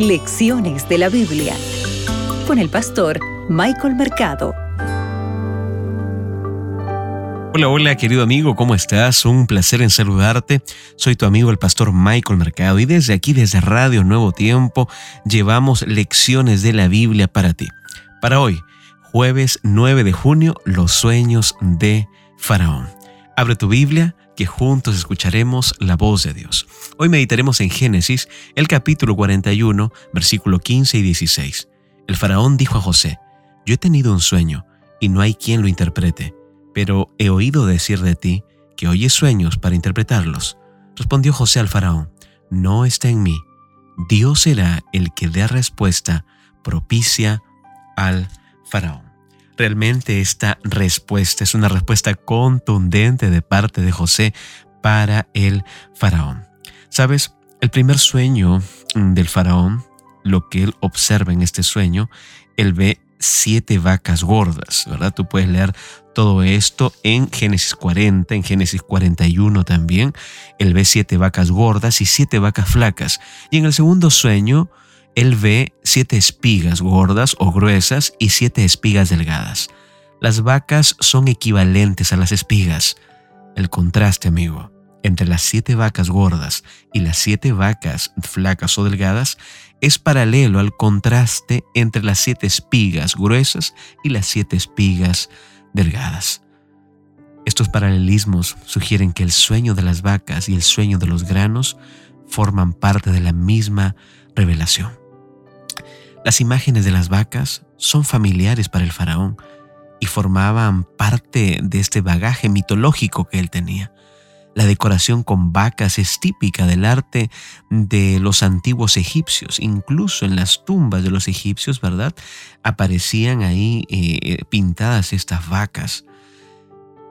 Lecciones de la Biblia con el pastor Michael Mercado. Hola, hola querido amigo, ¿cómo estás? Un placer en saludarte. Soy tu amigo el pastor Michael Mercado y desde aquí, desde Radio Nuevo Tiempo, llevamos lecciones de la Biblia para ti. Para hoy, jueves 9 de junio, los sueños de Faraón. Abre tu Biblia que juntos escucharemos la voz de Dios. Hoy meditaremos en Génesis, el capítulo 41, versículo 15 y 16. El faraón dijo a José, Yo he tenido un sueño, y no hay quien lo interprete, pero he oído decir de ti que oyes sueños para interpretarlos. Respondió José al faraón, No está en mí. Dios será el que dé respuesta propicia al faraón. Realmente esta respuesta es una respuesta contundente de parte de José para el faraón. Sabes, el primer sueño del faraón, lo que él observa en este sueño, él ve siete vacas gordas, ¿verdad? Tú puedes leer todo esto en Génesis 40, en Génesis 41 también. Él ve siete vacas gordas y siete vacas flacas. Y en el segundo sueño, él ve siete espigas gordas o gruesas y siete espigas delgadas. Las vacas son equivalentes a las espigas. El contraste, amigo, entre las siete vacas gordas y las siete vacas flacas o delgadas es paralelo al contraste entre las siete espigas gruesas y las siete espigas delgadas. Estos paralelismos sugieren que el sueño de las vacas y el sueño de los granos forman parte de la misma revelación. Las imágenes de las vacas son familiares para el faraón y formaban parte de este bagaje mitológico que él tenía. La decoración con vacas es típica del arte de los antiguos egipcios. Incluso en las tumbas de los egipcios, ¿verdad? Aparecían ahí eh, pintadas estas vacas.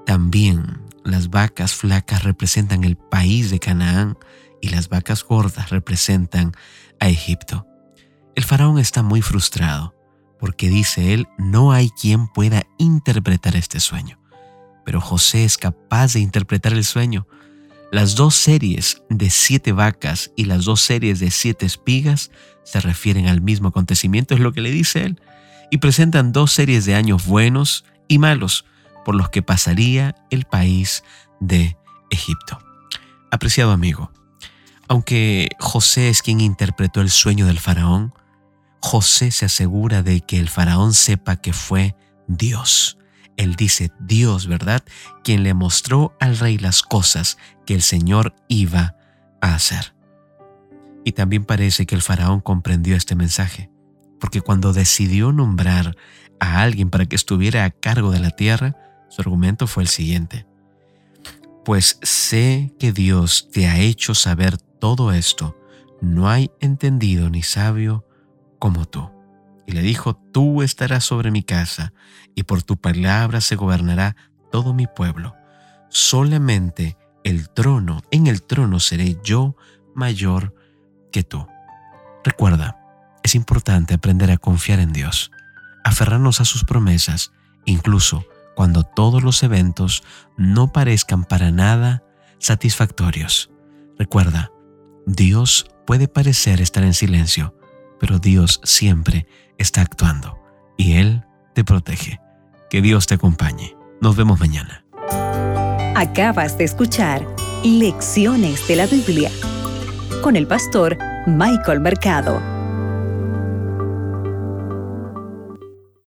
También las vacas flacas representan el país de Canaán y las vacas gordas representan a Egipto. El faraón está muy frustrado porque dice él, no hay quien pueda interpretar este sueño. Pero José es capaz de interpretar el sueño. Las dos series de siete vacas y las dos series de siete espigas se refieren al mismo acontecimiento, es lo que le dice él, y presentan dos series de años buenos y malos por los que pasaría el país de Egipto. Apreciado amigo, aunque José es quien interpretó el sueño del faraón, José se asegura de que el faraón sepa que fue Dios. Él dice Dios, ¿verdad? Quien le mostró al rey las cosas que el Señor iba a hacer. Y también parece que el faraón comprendió este mensaje, porque cuando decidió nombrar a alguien para que estuviera a cargo de la tierra, su argumento fue el siguiente. Pues sé que Dios te ha hecho saber todo esto, no hay entendido ni sabio como tú. Y le dijo, tú estarás sobre mi casa, y por tu palabra se gobernará todo mi pueblo. Solamente el trono, en el trono seré yo mayor que tú. Recuerda, es importante aprender a confiar en Dios, aferrarnos a sus promesas, incluso cuando todos los eventos no parezcan para nada satisfactorios. Recuerda, Dios puede parecer estar en silencio, pero Dios siempre está actuando y Él te protege. Que Dios te acompañe. Nos vemos mañana. Acabas de escuchar Lecciones de la Biblia con el pastor Michael Mercado.